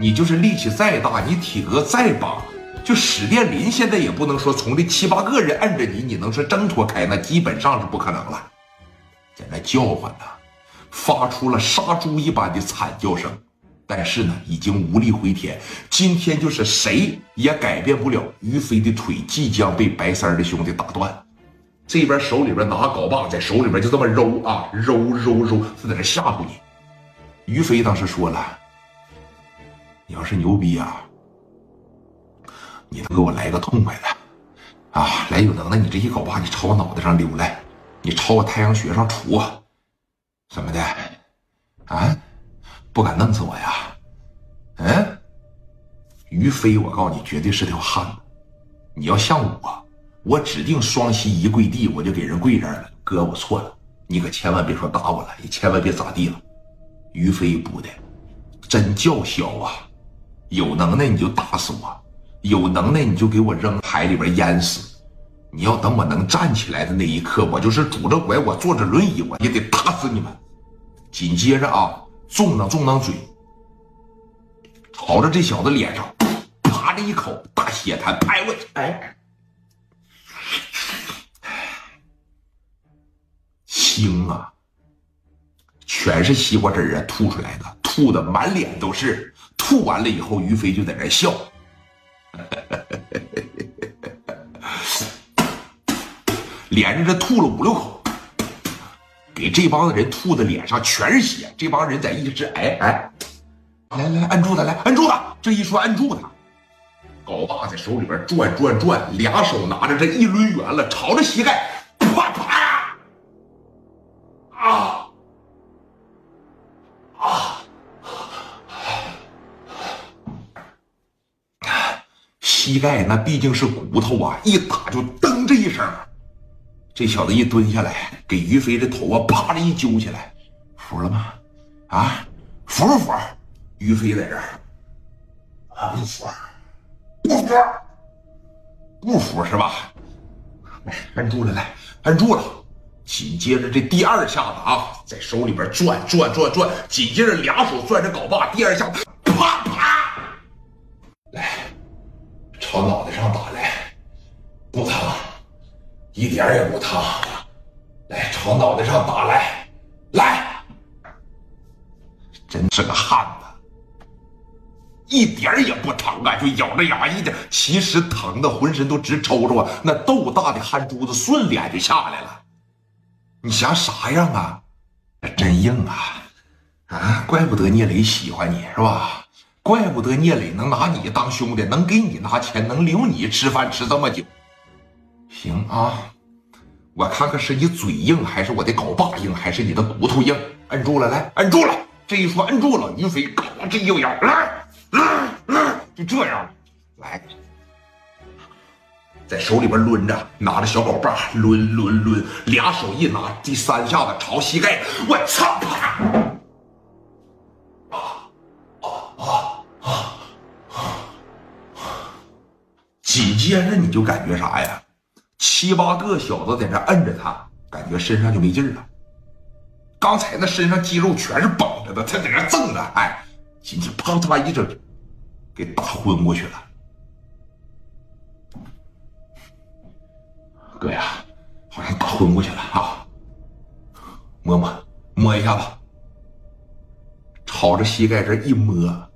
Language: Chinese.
你就是力气再大，你体格再棒，就史殿林现在也不能说从这七八个人摁着你，你能说挣脱开？那基本上是不可能了。在那叫唤呢，发出了杀猪一般的惨叫声，但是呢，已经无力回天。今天就是谁也改变不了于飞的腿即将被白三的兄弟打断。这边手里边拿镐把，在手里边就这么揉啊揉揉揉，是在这吓唬你。于飞当时说了。你要是牛逼啊，你能给我来个痛快的啊！来有能耐，你这一镐把，你朝我脑袋上溜来，你朝我太阳穴上杵，怎么的啊？不敢弄死我呀？嗯？于飞，我告诉你，绝对是条汉子。你要像我，我指定双膝一跪地，我就给人跪这儿了。哥，我错了，你可千万别说打我了，你千万别咋地了。于飞不的，真叫嚣啊！有能耐你就打死我，有能耐你就给我扔海里边淹死。你要等我能站起来的那一刻，我就是拄着拐，我坐着轮椅，我也得打死你们。紧接着啊，中当中当嘴，朝着这小子脸上啪的一口，大血痰拍过去。哎，腥啊，全是西瓜汁啊，吐出来的，吐的满脸都是。吐完了以后，于飞就在那笑，连着这吐了五六口，给这帮子人吐的脸上全是血。这帮人在一直哎哎，来来摁住他，来摁住他。这一说摁住他，镐把在手里边转转转，俩手拿着这一抡圆了，朝着膝盖，膝盖那毕竟是骨头啊，一打就噔这一声。这小子一蹲下来，给于飞的头啊啪的一揪起来，服了吗？啊，服不服？于飞在这儿，不服，不服，不服是吧？来，摁住了，来，摁住了。紧接着这第二下子啊，在手里边转转转转，紧接着俩手攥着镐把，第二下朝脑袋上打来，不疼，一点也不疼。来，朝脑袋上打来，来，真是个汉子，一点也不疼啊！就咬着牙一点，其实疼的浑身都直抽抽啊！那豆大的汗珠子顺脸就下来了。你想啥样啊？真硬啊！啊，怪不得聂磊喜欢你是吧？怪不得聂磊能拿你当兄弟，能给你拿钱，能留你吃饭吃这么久。行啊，我看看是你嘴硬，还是我的镐把硬，还是你的骨头硬？摁住了，来，摁住了。这一说摁住了，于飞嘎这一咬，来，来，来，就这样，来，在手里边抡着，拿着小镐把抡抡抡，俩手一拿，第三下子朝膝盖，我操，啪！紧接着你就感觉啥呀？七八个小子在那摁着他，感觉身上就没劲了。刚才那身上肌肉全是绷着的，他在那挣着，哎，紧接着啪嚓一整，给打昏过去了。哥呀，好像打昏过去了啊！摸摸，摸一下子，朝着膝盖这一摸。